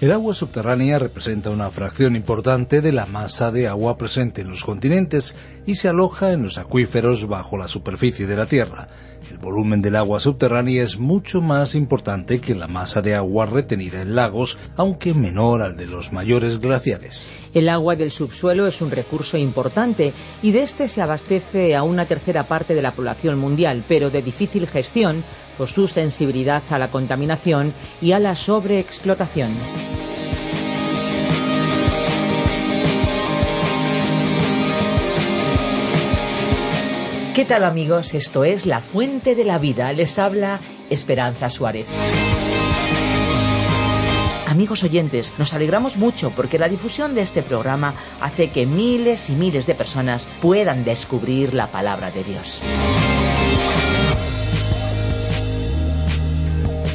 El agua subterránea representa una fracción importante de la masa de agua presente en los continentes y se aloja en los acuíferos bajo la superficie de la Tierra. El volumen del agua subterránea es mucho más importante que la masa de agua retenida en lagos, aunque menor al de los mayores glaciares. El agua del subsuelo es un recurso importante y de este se abastece a una tercera parte de la población mundial, pero de difícil gestión por su sensibilidad a la contaminación y a la sobreexplotación. ¿Qué tal amigos? Esto es La Fuente de la Vida. Les habla Esperanza Suárez. Amigos oyentes, nos alegramos mucho porque la difusión de este programa hace que miles y miles de personas puedan descubrir la palabra de Dios.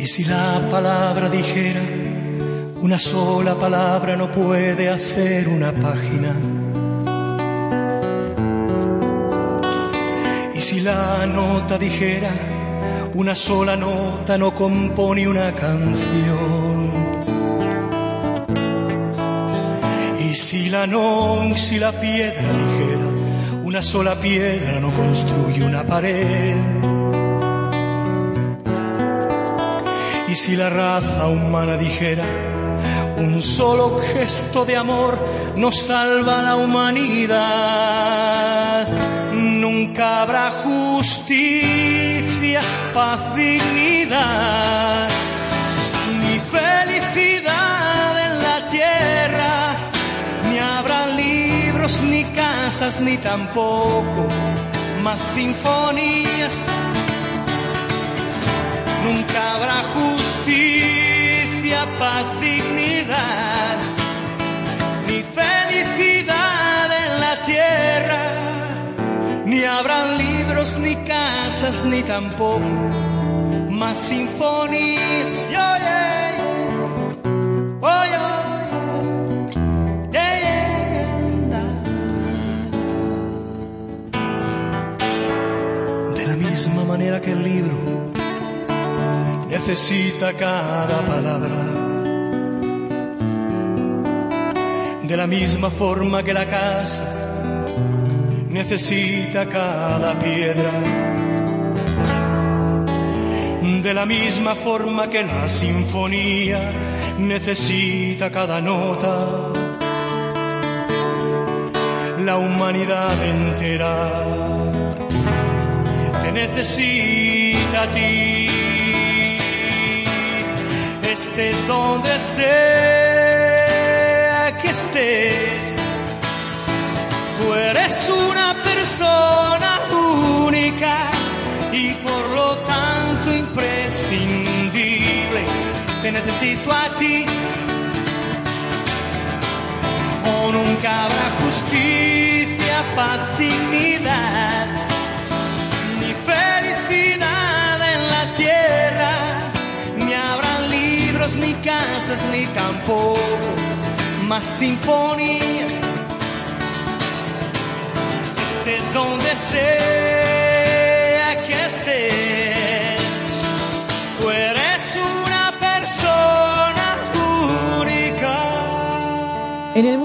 Y si la palabra dijera, una sola palabra no puede hacer una página. Y si la nota dijera, una sola nota no compone una canción. Y si la no, si la piedra dijera, una sola piedra no construye una pared. Y si la raza humana dijera, un solo gesto de amor nos salva la humanidad, nunca habrá justicia, paz, dignidad, ni felicidad en la tierra, ni habrá libros, ni casas, ni tampoco más sinfonías nunca habrá justicia, paz, dignidad, ni felicidad en la tierra, ni habrán libros, ni casas, ni tampoco más sinfonías. Yeah. De la misma manera que el libro necesita cada palabra. De la misma forma que la casa necesita cada piedra. De la misma forma que la sinfonía necesita cada nota. La humanidad entera te necesita a ti estés donde sea que estés. Tú eres una persona única y por lo tanto imprescindible. te necesito a ti. O nunca habrá justicia, dignidad, ni tampoco más sinfonías. Estés donde sea que estés, tú eres una persona única. En el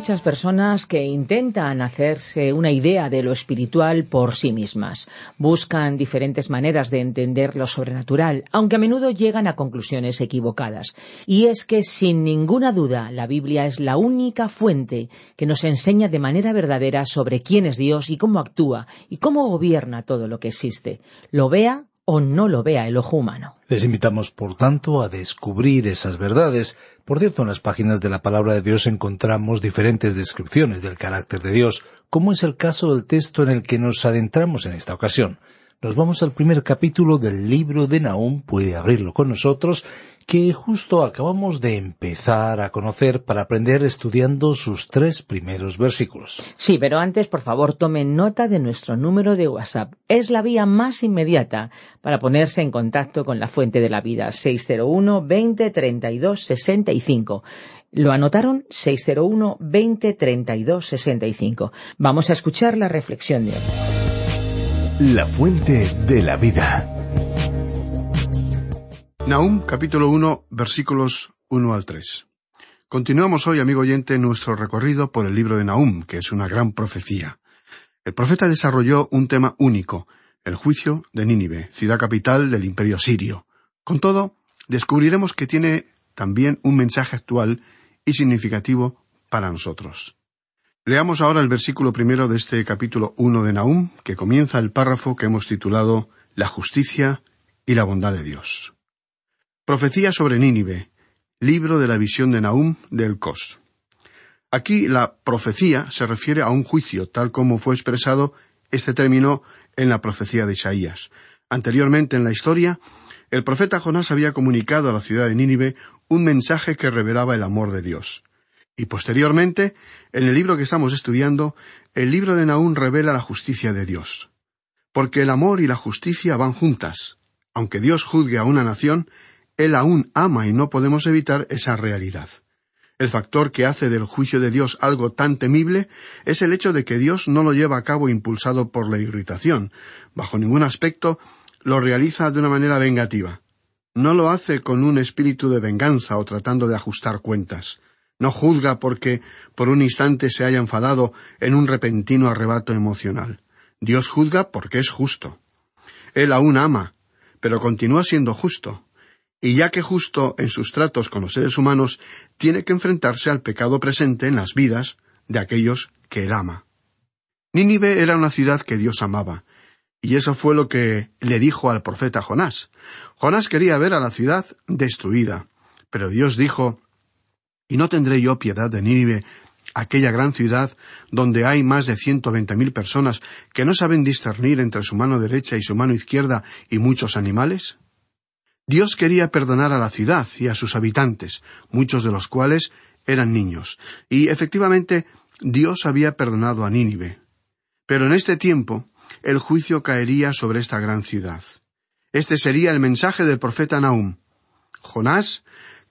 muchas personas que intentan hacerse una idea de lo espiritual por sí mismas. Buscan diferentes maneras de entender lo sobrenatural, aunque a menudo llegan a conclusiones equivocadas. Y es que, sin ninguna duda, la Biblia es la única fuente que nos enseña de manera verdadera sobre quién es Dios y cómo actúa y cómo gobierna todo lo que existe. Lo vea o no lo vea el ojo humano. Les invitamos, por tanto, a descubrir esas verdades. Por cierto, en las páginas de la palabra de Dios encontramos diferentes descripciones del carácter de Dios, como es el caso del texto en el que nos adentramos en esta ocasión. Nos vamos al primer capítulo del libro de Nahum, puede abrirlo con nosotros, que justo acabamos de empezar a conocer para aprender estudiando sus tres primeros versículos. Sí, pero antes, por favor, tomen nota de nuestro número de WhatsApp. Es la vía más inmediata para ponerse en contacto con la fuente de la vida. 601 20 32 65. ¿Lo anotaron? 601 20 32 65. Vamos a escuchar la reflexión de hoy. La fuente de la vida. Nahum capítulo 1 versículos 1 al 3. Continuamos hoy, amigo oyente, nuestro recorrido por el libro de Nahum, que es una gran profecía. El profeta desarrolló un tema único, el juicio de Nínive, ciudad capital del imperio sirio. Con todo, descubriremos que tiene también un mensaje actual y significativo para nosotros. Leamos ahora el versículo primero de este capítulo 1 de Nahum, que comienza el párrafo que hemos titulado La justicia y la bondad de Dios. Profecía sobre Nínive. Libro de la visión de Nahum del Cos. Aquí la profecía se refiere a un juicio, tal como fue expresado este término en la profecía de Isaías. Anteriormente en la historia, el profeta Jonás había comunicado a la ciudad de Nínive un mensaje que revelaba el amor de Dios. Y posteriormente, en el libro que estamos estudiando, el libro de Nahum revela la justicia de Dios. Porque el amor y la justicia van juntas. Aunque Dios juzgue a una nación, él aún ama y no podemos evitar esa realidad. El factor que hace del juicio de Dios algo tan temible es el hecho de que Dios no lo lleva a cabo impulsado por la irritación. Bajo ningún aspecto lo realiza de una manera vengativa. No lo hace con un espíritu de venganza o tratando de ajustar cuentas. No juzga porque por un instante se haya enfadado en un repentino arrebato emocional. Dios juzga porque es justo. Él aún ama, pero continúa siendo justo y ya que justo en sus tratos con los seres humanos tiene que enfrentarse al pecado presente en las vidas de aquellos que él ama. Nínive era una ciudad que Dios amaba, y eso fue lo que le dijo al profeta Jonás. Jonás quería ver a la ciudad destruida, pero Dios dijo ¿Y no tendré yo piedad de Nínive, aquella gran ciudad donde hay más de ciento veinte mil personas que no saben discernir entre su mano derecha y su mano izquierda y muchos animales? Dios quería perdonar a la ciudad y a sus habitantes, muchos de los cuales eran niños, y efectivamente Dios había perdonado a Nínive. Pero en este tiempo el juicio caería sobre esta gran ciudad. Este sería el mensaje del profeta Nahum. Jonás,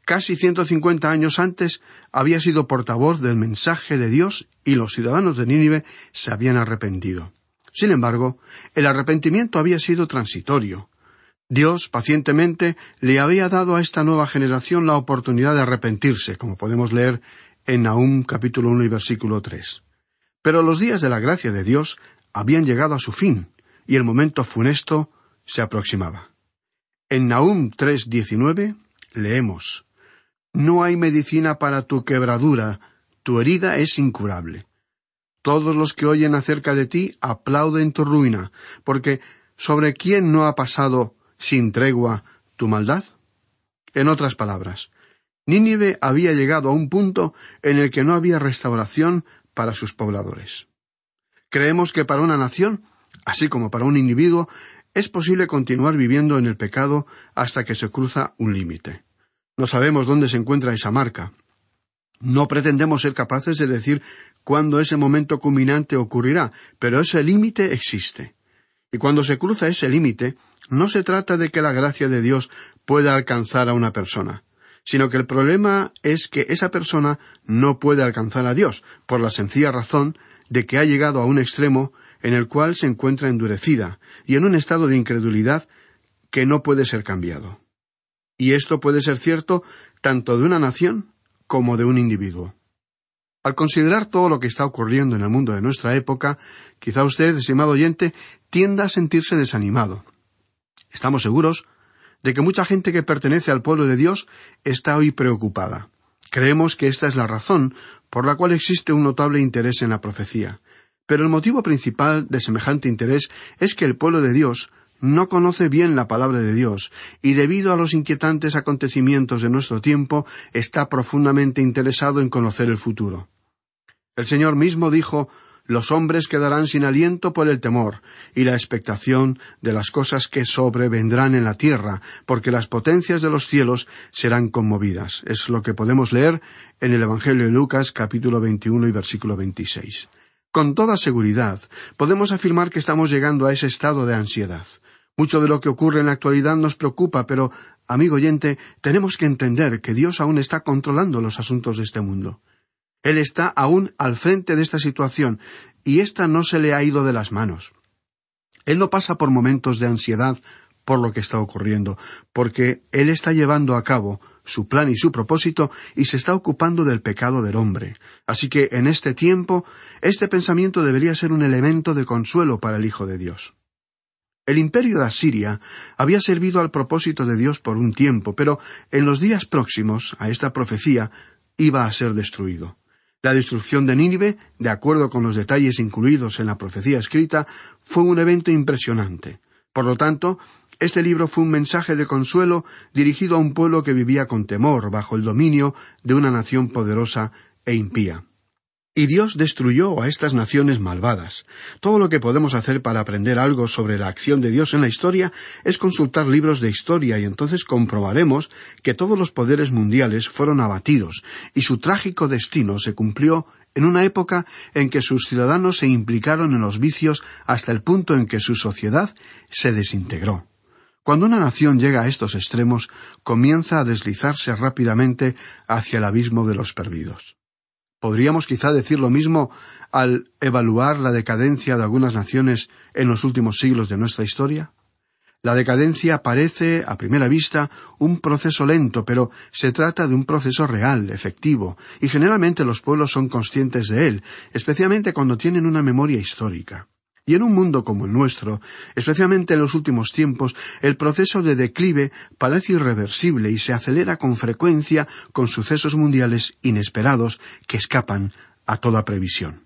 casi ciento cincuenta años antes, había sido portavoz del mensaje de Dios y los ciudadanos de Nínive se habían arrepentido. Sin embargo, el arrepentimiento había sido transitorio. Dios pacientemente le había dado a esta nueva generación la oportunidad de arrepentirse, como podemos leer en Nahum capítulo 1 y versículo 3. Pero los días de la gracia de Dios habían llegado a su fin, y el momento funesto se aproximaba. En Nahum 3:19 leemos No hay medicina para tu quebradura, tu herida es incurable. Todos los que oyen acerca de ti aplauden tu ruina, porque sobre quién no ha pasado sin tregua tu maldad? En otras palabras, Nínive había llegado a un punto en el que no había restauración para sus pobladores. Creemos que para una nación, así como para un individuo, es posible continuar viviendo en el pecado hasta que se cruza un límite. No sabemos dónde se encuentra esa marca. No pretendemos ser capaces de decir cuándo ese momento culminante ocurrirá, pero ese límite existe. Y cuando se cruza ese límite, no se trata de que la gracia de Dios pueda alcanzar a una persona, sino que el problema es que esa persona no puede alcanzar a Dios, por la sencilla razón de que ha llegado a un extremo en el cual se encuentra endurecida y en un estado de incredulidad que no puede ser cambiado. Y esto puede ser cierto tanto de una nación como de un individuo. Al considerar todo lo que está ocurriendo en el mundo de nuestra época, quizá usted, estimado oyente, tienda a sentirse desanimado. Estamos seguros de que mucha gente que pertenece al pueblo de Dios está hoy preocupada. Creemos que esta es la razón por la cual existe un notable interés en la profecía. Pero el motivo principal de semejante interés es que el pueblo de Dios no conoce bien la palabra de Dios y debido a los inquietantes acontecimientos de nuestro tiempo está profundamente interesado en conocer el futuro. El Señor mismo dijo los hombres quedarán sin aliento por el temor y la expectación de las cosas que sobrevendrán en la tierra, porque las potencias de los cielos serán conmovidas. Es lo que podemos leer en el Evangelio de Lucas capítulo 21 y versículo 26. Con toda seguridad podemos afirmar que estamos llegando a ese estado de ansiedad. Mucho de lo que ocurre en la actualidad nos preocupa, pero, amigo oyente, tenemos que entender que Dios aún está controlando los asuntos de este mundo. Él está aún al frente de esta situación, y ésta no se le ha ido de las manos. Él no pasa por momentos de ansiedad por lo que está ocurriendo, porque Él está llevando a cabo su plan y su propósito y se está ocupando del pecado del hombre. Así que en este tiempo, este pensamiento debería ser un elemento de consuelo para el Hijo de Dios. El imperio de Asiria había servido al propósito de Dios por un tiempo, pero en los días próximos a esta profecía iba a ser destruido. La destrucción de Nínive, de acuerdo con los detalles incluidos en la profecía escrita, fue un evento impresionante. Por lo tanto, este libro fue un mensaje de consuelo dirigido a un pueblo que vivía con temor bajo el dominio de una nación poderosa e impía. Y Dios destruyó a estas naciones malvadas. Todo lo que podemos hacer para aprender algo sobre la acción de Dios en la historia es consultar libros de historia y entonces comprobaremos que todos los poderes mundiales fueron abatidos y su trágico destino se cumplió en una época en que sus ciudadanos se implicaron en los vicios hasta el punto en que su sociedad se desintegró. Cuando una nación llega a estos extremos, comienza a deslizarse rápidamente hacia el abismo de los perdidos. Podríamos quizá decir lo mismo al evaluar la decadencia de algunas naciones en los últimos siglos de nuestra historia. La decadencia parece, a primera vista, un proceso lento, pero se trata de un proceso real, efectivo, y generalmente los pueblos son conscientes de él, especialmente cuando tienen una memoria histórica. Y en un mundo como el nuestro, especialmente en los últimos tiempos, el proceso de declive parece irreversible y se acelera con frecuencia con sucesos mundiales inesperados que escapan a toda previsión.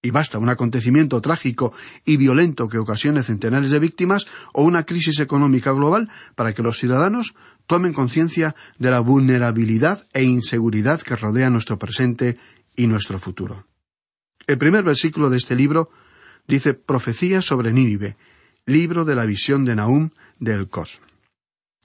Y basta un acontecimiento trágico y violento que ocasione centenares de víctimas o una crisis económica global para que los ciudadanos tomen conciencia de la vulnerabilidad e inseguridad que rodea nuestro presente y nuestro futuro. El primer versículo de este libro dice Profecía sobre Nínive, libro de la visión de Nahum del Cos.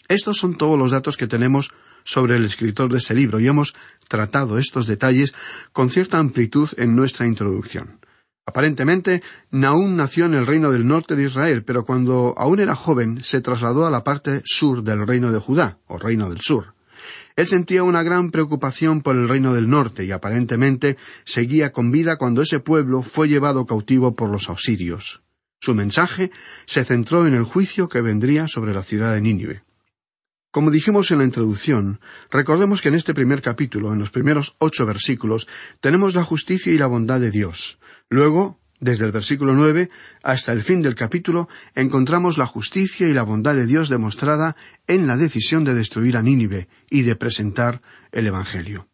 Estos son todos los datos que tenemos sobre el escritor de ese libro y hemos tratado estos detalles con cierta amplitud en nuestra introducción. Aparentemente, Nahum nació en el reino del norte de Israel, pero cuando aún era joven se trasladó a la parte sur del reino de Judá, o reino del sur. Él sentía una gran preocupación por el reino del norte y aparentemente seguía con vida cuando ese pueblo fue llevado cautivo por los ausirios. Su mensaje se centró en el juicio que vendría sobre la ciudad de Nínive. Como dijimos en la introducción, recordemos que en este primer capítulo, en los primeros ocho versículos, tenemos la justicia y la bondad de Dios. Luego, desde el versículo nueve hasta el fin del capítulo encontramos la justicia y la bondad de Dios demostrada en la decisión de destruir a Nínive y de presentar el Evangelio.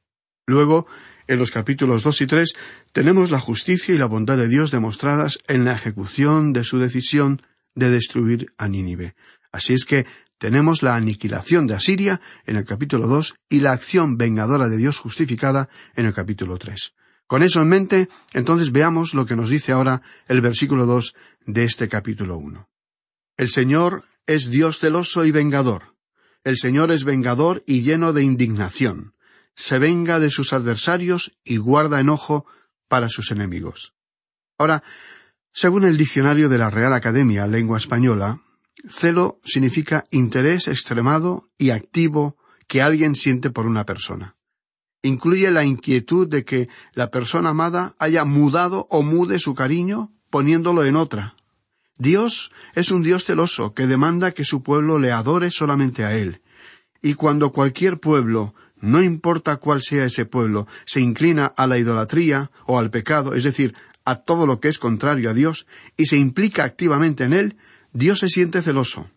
Luego, en los capítulos dos y tres, tenemos la justicia y la bondad de Dios demostradas en la ejecución de su decisión de destruir a Nínive. Así es que tenemos la aniquilación de Asiria en el capítulo dos y la acción vengadora de Dios justificada en el capítulo tres. Con eso en mente, entonces veamos lo que nos dice ahora el versículo dos de este capítulo uno. El Señor es Dios celoso y vengador. El Señor es vengador y lleno de indignación. Se venga de sus adversarios y guarda enojo para sus enemigos. Ahora, según el diccionario de la Real Academia Lengua Española, celo significa interés extremado y activo que alguien siente por una persona. Incluye la inquietud de que la persona amada haya mudado o mude su cariño poniéndolo en otra. Dios es un Dios celoso que demanda que su pueblo le adore solamente a Él. Y cuando cualquier pueblo, no importa cuál sea ese pueblo, se inclina a la idolatría o al pecado, es decir, a todo lo que es contrario a Dios, y se implica activamente en él, Dios se siente celoso.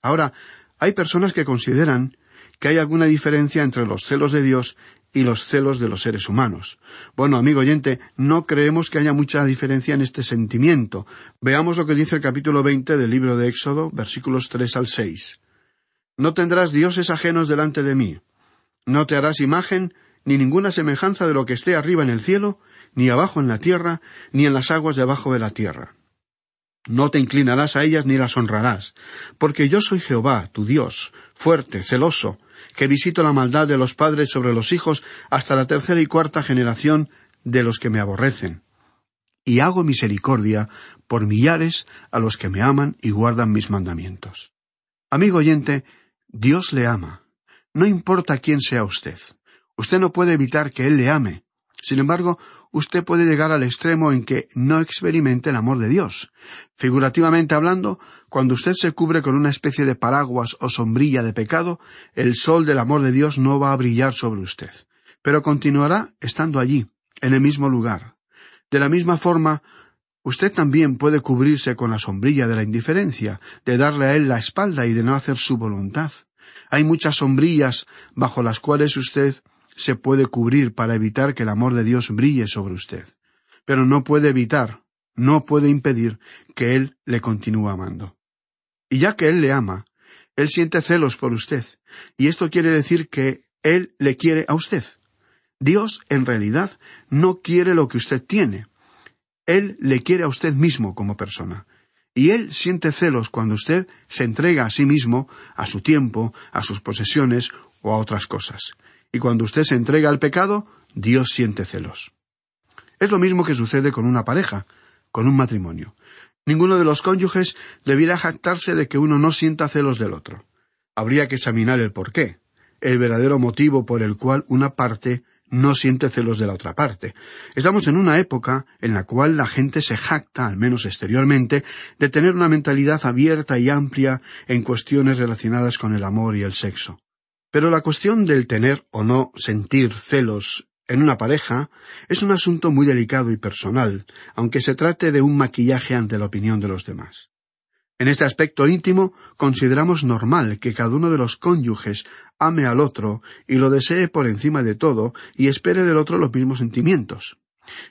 Ahora, hay personas que consideran que hay alguna diferencia entre los celos de Dios y los celos de los seres humanos. Bueno, amigo oyente, no creemos que haya mucha diferencia en este sentimiento. Veamos lo que dice el capítulo veinte del libro de Éxodo, versículos tres al seis. No tendrás dioses ajenos delante de mí. No te harás imagen ni ninguna semejanza de lo que esté arriba en el cielo, ni abajo en la tierra, ni en las aguas debajo de la tierra. No te inclinarás a ellas ni las honrarás, porque yo soy Jehová, tu Dios, fuerte, celoso, que visito la maldad de los padres sobre los hijos hasta la tercera y cuarta generación de los que me aborrecen. Y hago misericordia por millares a los que me aman y guardan mis mandamientos. Amigo oyente, Dios le ama. No importa quién sea usted. Usted no puede evitar que Él le ame. Sin embargo, usted puede llegar al extremo en que no experimente el amor de Dios. Figurativamente hablando, cuando usted se cubre con una especie de paraguas o sombrilla de pecado, el sol del amor de Dios no va a brillar sobre usted, pero continuará estando allí, en el mismo lugar. De la misma forma, usted también puede cubrirse con la sombrilla de la indiferencia, de darle a él la espalda y de no hacer su voluntad. Hay muchas sombrillas bajo las cuales usted se puede cubrir para evitar que el amor de Dios brille sobre usted. Pero no puede evitar, no puede impedir que Él le continúe amando. Y ya que Él le ama, Él siente celos por usted, y esto quiere decir que Él le quiere a usted. Dios, en realidad, no quiere lo que usted tiene. Él le quiere a usted mismo como persona. Y Él siente celos cuando usted se entrega a sí mismo, a su tiempo, a sus posesiones o a otras cosas. Y cuando usted se entrega al pecado, Dios siente celos. Es lo mismo que sucede con una pareja, con un matrimonio. Ninguno de los cónyuges debiera jactarse de que uno no sienta celos del otro. Habría que examinar el porqué, el verdadero motivo por el cual una parte no siente celos de la otra parte. Estamos en una época en la cual la gente se jacta, al menos exteriormente, de tener una mentalidad abierta y amplia en cuestiones relacionadas con el amor y el sexo. Pero la cuestión del tener o no sentir celos en una pareja es un asunto muy delicado y personal, aunque se trate de un maquillaje ante la opinión de los demás. En este aspecto íntimo consideramos normal que cada uno de los cónyuges ame al otro y lo desee por encima de todo y espere del otro los mismos sentimientos.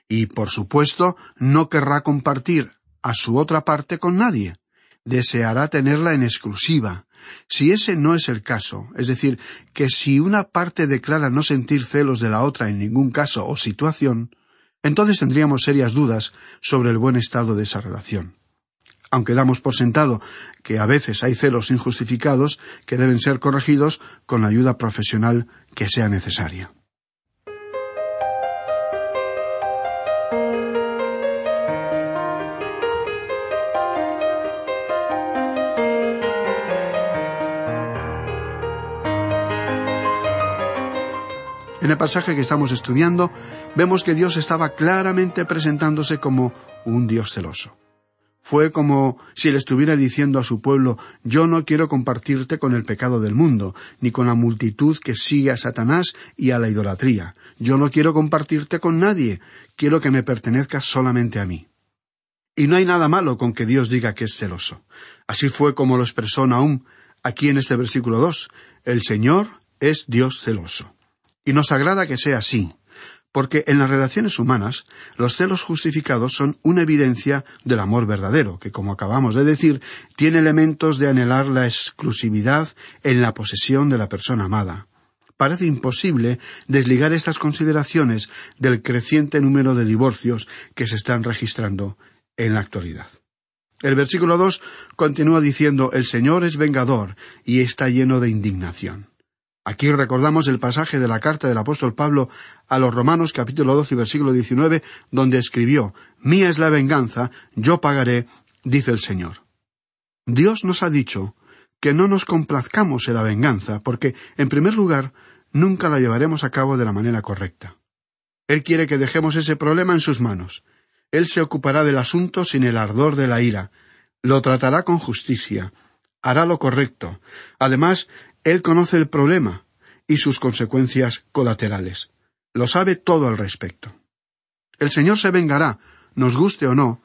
Y, por supuesto, no querrá compartir a su otra parte con nadie. Deseará tenerla en exclusiva, si ese no es el caso, es decir, que si una parte declara no sentir celos de la otra en ningún caso o situación, entonces tendríamos serias dudas sobre el buen estado de esa relación. Aunque damos por sentado que a veces hay celos injustificados que deben ser corregidos con la ayuda profesional que sea necesaria. El pasaje que estamos estudiando, vemos que Dios estaba claramente presentándose como un Dios celoso. Fue como si él estuviera diciendo a su pueblo Yo no quiero compartirte con el pecado del mundo, ni con la multitud que sigue a Satanás y a la idolatría. Yo no quiero compartirte con nadie, quiero que me pertenezcas solamente a mí. Y no hay nada malo con que Dios diga que es celoso. Así fue como lo expresó Nahum aquí en este versículo dos. El Señor es Dios celoso. Y nos agrada que sea así, porque en las relaciones humanas los celos justificados son una evidencia del amor verdadero, que como acabamos de decir, tiene elementos de anhelar la exclusividad en la posesión de la persona amada. Parece imposible desligar estas consideraciones del creciente número de divorcios que se están registrando en la actualidad. El versículo dos continúa diciendo El Señor es vengador y está lleno de indignación. Aquí recordamos el pasaje de la carta del apóstol Pablo a los Romanos capítulo 12 versículo 19 donde escribió Mía es la venganza, yo pagaré, dice el Señor. Dios nos ha dicho que no nos complazcamos en la venganza, porque, en primer lugar, nunca la llevaremos a cabo de la manera correcta. Él quiere que dejemos ese problema en sus manos. Él se ocupará del asunto sin el ardor de la ira, lo tratará con justicia, hará lo correcto. Además, él conoce el problema y sus consecuencias colaterales. Lo sabe todo al respecto. El Señor se vengará, nos guste o no,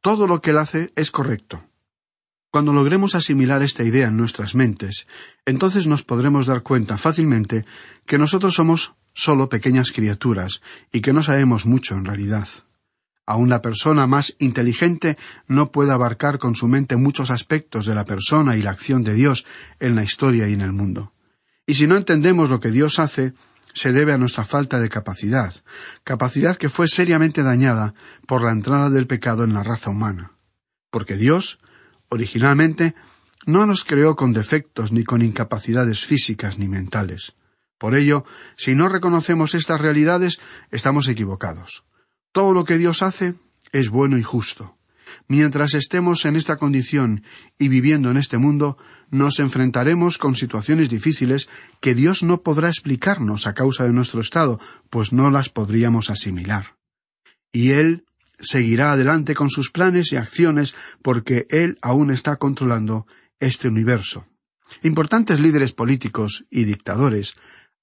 todo lo que Él hace es correcto. Cuando logremos asimilar esta idea en nuestras mentes, entonces nos podremos dar cuenta fácilmente que nosotros somos solo pequeñas criaturas y que no sabemos mucho en realidad. Aun la persona más inteligente no puede abarcar con su mente muchos aspectos de la persona y la acción de Dios en la historia y en el mundo. Y si no entendemos lo que Dios hace, se debe a nuestra falta de capacidad, capacidad que fue seriamente dañada por la entrada del pecado en la raza humana. Porque Dios, originalmente, no nos creó con defectos ni con incapacidades físicas ni mentales. Por ello, si no reconocemos estas realidades, estamos equivocados. Todo lo que Dios hace es bueno y justo. Mientras estemos en esta condición y viviendo en este mundo, nos enfrentaremos con situaciones difíciles que Dios no podrá explicarnos a causa de nuestro estado, pues no las podríamos asimilar. Y Él seguirá adelante con sus planes y acciones porque Él aún está controlando este universo. Importantes líderes políticos y dictadores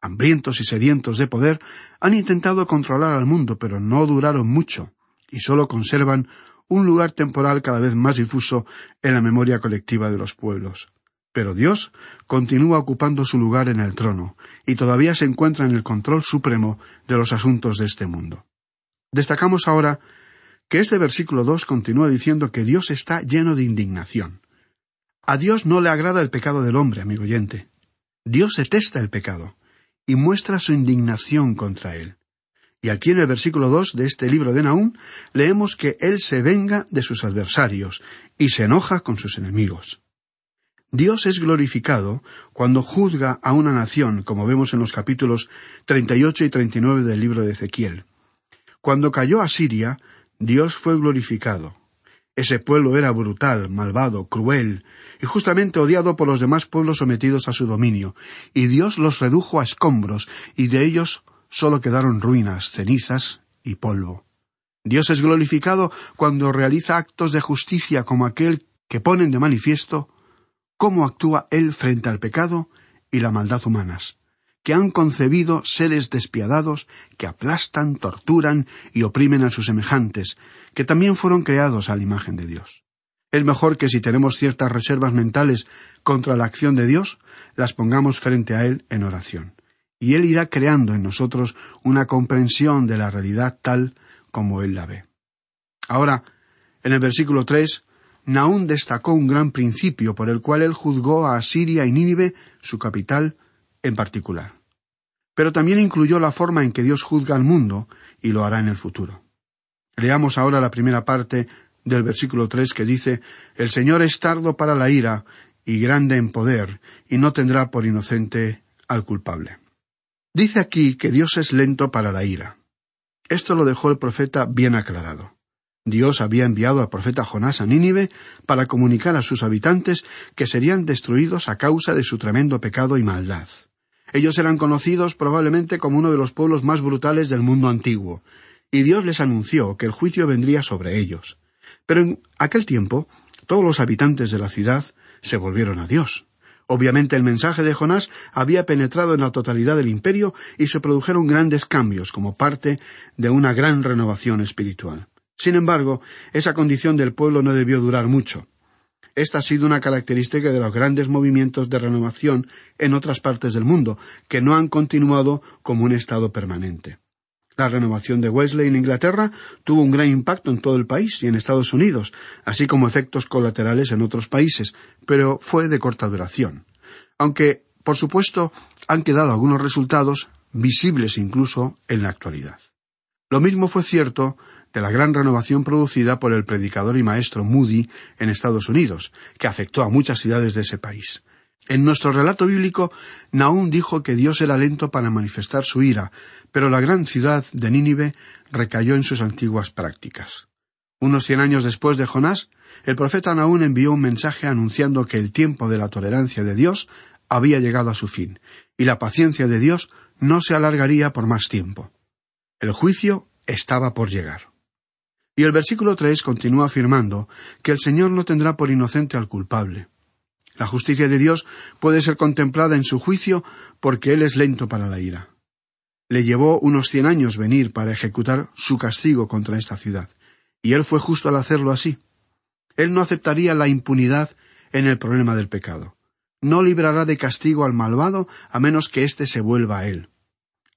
hambrientos y sedientos de poder, han intentado controlar al mundo, pero no duraron mucho, y sólo conservan un lugar temporal cada vez más difuso en la memoria colectiva de los pueblos. Pero Dios continúa ocupando su lugar en el trono, y todavía se encuentra en el control supremo de los asuntos de este mundo. Destacamos ahora que este versículo dos continúa diciendo que Dios está lleno de indignación. A Dios no le agrada el pecado del hombre, amigo oyente. Dios detesta el pecado y muestra su indignación contra él. Y aquí en el versículo dos de este libro de Nahum leemos que él se venga de sus adversarios y se enoja con sus enemigos. Dios es glorificado cuando juzga a una nación, como vemos en los capítulos 38 y 39 del libro de Ezequiel. Cuando cayó a Siria, Dios fue glorificado. Ese pueblo era brutal, malvado, cruel, y justamente odiado por los demás pueblos sometidos a su dominio, y Dios los redujo a escombros, y de ellos sólo quedaron ruinas, cenizas y polvo. Dios es glorificado cuando realiza actos de justicia como aquel que ponen de manifiesto cómo actúa Él frente al pecado y la maldad humanas, que han concebido seres despiadados que aplastan, torturan y oprimen a sus semejantes, que también fueron creados a la imagen de Dios. Es mejor que si tenemos ciertas reservas mentales contra la acción de Dios, las pongamos frente a Él en oración. Y Él irá creando en nosotros una comprensión de la realidad tal como Él la ve. Ahora, en el versículo tres, Naún destacó un gran principio por el cual él juzgó a Asiria y Nínive, su capital, en particular. Pero también incluyó la forma en que Dios juzga al mundo, y lo hará en el futuro. Leamos ahora la primera parte del versículo tres que dice El Señor es tardo para la ira y grande en poder, y no tendrá por inocente al culpable. Dice aquí que Dios es lento para la ira. Esto lo dejó el profeta bien aclarado. Dios había enviado al profeta Jonás a Nínive para comunicar a sus habitantes que serían destruidos a causa de su tremendo pecado y maldad. Ellos eran conocidos probablemente como uno de los pueblos más brutales del mundo antiguo, y Dios les anunció que el juicio vendría sobre ellos. Pero en aquel tiempo todos los habitantes de la ciudad se volvieron a Dios. Obviamente el mensaje de Jonás había penetrado en la totalidad del imperio y se produjeron grandes cambios como parte de una gran renovación espiritual. Sin embargo, esa condición del pueblo no debió durar mucho. Esta ha sido una característica de los grandes movimientos de renovación en otras partes del mundo, que no han continuado como un estado permanente. La renovación de Wesley en Inglaterra tuvo un gran impacto en todo el país y en Estados Unidos, así como efectos colaterales en otros países, pero fue de corta duración. Aunque, por supuesto, han quedado algunos resultados, visibles incluso en la actualidad. Lo mismo fue cierto de la gran renovación producida por el predicador y maestro Moody en Estados Unidos, que afectó a muchas ciudades de ese país. En nuestro relato bíblico, Nahum dijo que Dios era lento para manifestar su ira, pero la gran ciudad de Nínive recayó en sus antiguas prácticas. Unos cien años después de Jonás, el profeta Nahum envió un mensaje anunciando que el tiempo de la tolerancia de Dios había llegado a su fin, y la paciencia de Dios no se alargaría por más tiempo. El juicio estaba por llegar. Y el versículo tres continúa afirmando que el Señor no tendrá por inocente al culpable. La justicia de Dios puede ser contemplada en su juicio porque Él es lento para la ira. Le llevó unos cien años venir para ejecutar su castigo contra esta ciudad, y Él fue justo al hacerlo así. Él no aceptaría la impunidad en el problema del pecado. No librará de castigo al malvado a menos que éste se vuelva a Él.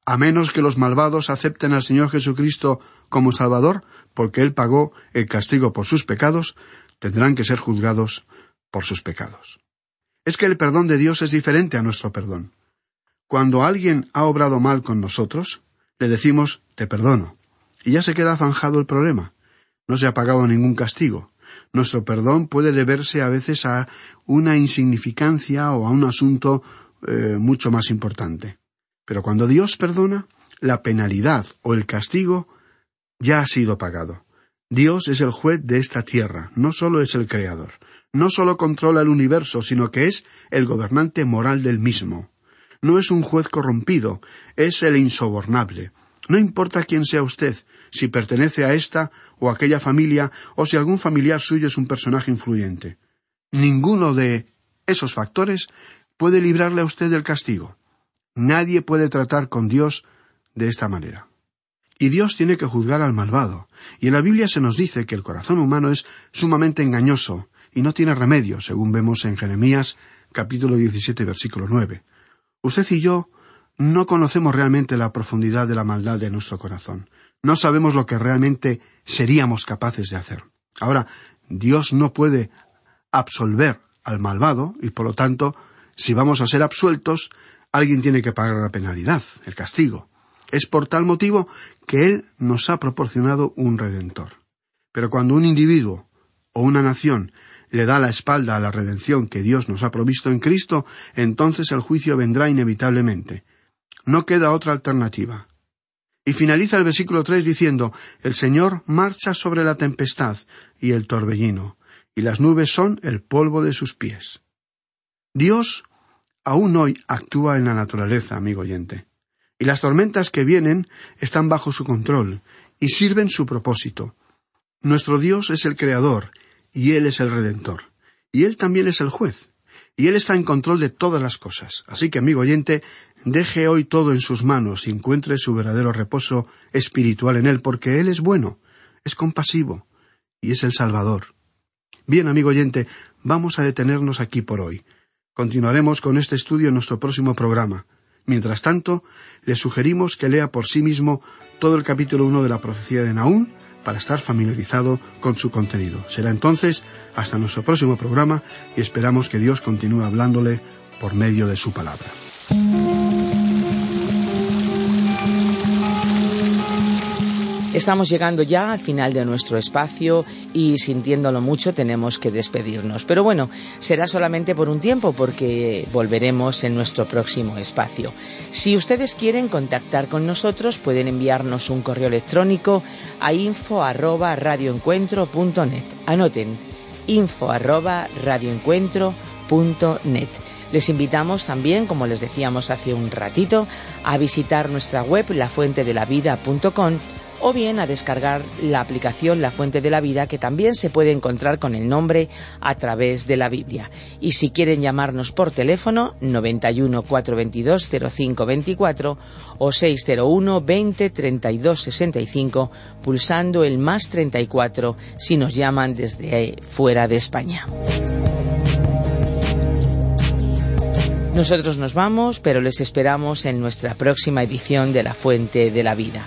A menos que los malvados acepten al Señor Jesucristo como Salvador, porque Él pagó el castigo por sus pecados, tendrán que ser juzgados por sus pecados es que el perdón de Dios es diferente a nuestro perdón. Cuando alguien ha obrado mal con nosotros, le decimos te perdono, y ya se queda zanjado el problema. No se ha pagado ningún castigo. Nuestro perdón puede deberse a veces a una insignificancia o a un asunto eh, mucho más importante. Pero cuando Dios perdona, la penalidad o el castigo ya ha sido pagado. Dios es el juez de esta tierra, no solo es el creador no solo controla el universo, sino que es el gobernante moral del mismo. No es un juez corrompido, es el insobornable. No importa quién sea usted, si pertenece a esta o aquella familia, o si algún familiar suyo es un personaje influyente. Ninguno de esos factores puede librarle a usted del castigo. Nadie puede tratar con Dios de esta manera. Y Dios tiene que juzgar al malvado. Y en la Biblia se nos dice que el corazón humano es sumamente engañoso, y no tiene remedio, según vemos en Jeremías capítulo 17 versículo 9. Usted y yo no conocemos realmente la profundidad de la maldad de nuestro corazón. No sabemos lo que realmente seríamos capaces de hacer. Ahora, Dios no puede absolver al malvado y por lo tanto, si vamos a ser absueltos, alguien tiene que pagar la penalidad, el castigo. Es por tal motivo que Él nos ha proporcionado un redentor. Pero cuando un individuo o una nación le da la espalda a la redención que Dios nos ha provisto en Cristo, entonces el juicio vendrá inevitablemente. No queda otra alternativa. Y finaliza el versículo tres diciendo El Señor marcha sobre la tempestad y el torbellino, y las nubes son el polvo de sus pies. Dios aún hoy actúa en la naturaleza, amigo oyente, y las tormentas que vienen están bajo su control y sirven su propósito. Nuestro Dios es el Creador, y Él es el Redentor. Y Él también es el juez. Y Él está en control de todas las cosas. Así que, amigo oyente, deje hoy todo en sus manos y encuentre su verdadero reposo espiritual en Él, porque Él es bueno, es compasivo y es el Salvador. Bien, amigo oyente, vamos a detenernos aquí por hoy. Continuaremos con este estudio en nuestro próximo programa. Mientras tanto, le sugerimos que lea por sí mismo todo el capítulo uno de la profecía de Naúm para estar familiarizado con su contenido. Será entonces hasta nuestro próximo programa y esperamos que Dios continúe hablándole por medio de su palabra. Estamos llegando ya al final de nuestro espacio y sintiéndolo mucho tenemos que despedirnos. Pero bueno, será solamente por un tiempo porque volveremos en nuestro próximo espacio. Si ustedes quieren contactar con nosotros pueden enviarnos un correo electrónico a info arroba. Anoten info. Les invitamos también, como les decíamos hace un ratito, a visitar nuestra web lafuentedelavida.com o bien a descargar la aplicación La Fuente de la Vida que también se puede encontrar con el nombre a través de la Biblia. Y si quieren llamarnos por teléfono 91 422 0524 o 601 20 32 65 pulsando el más 34 si nos llaman desde fuera de España. Nosotros nos vamos, pero les esperamos en nuestra próxima edición de La Fuente de la Vida.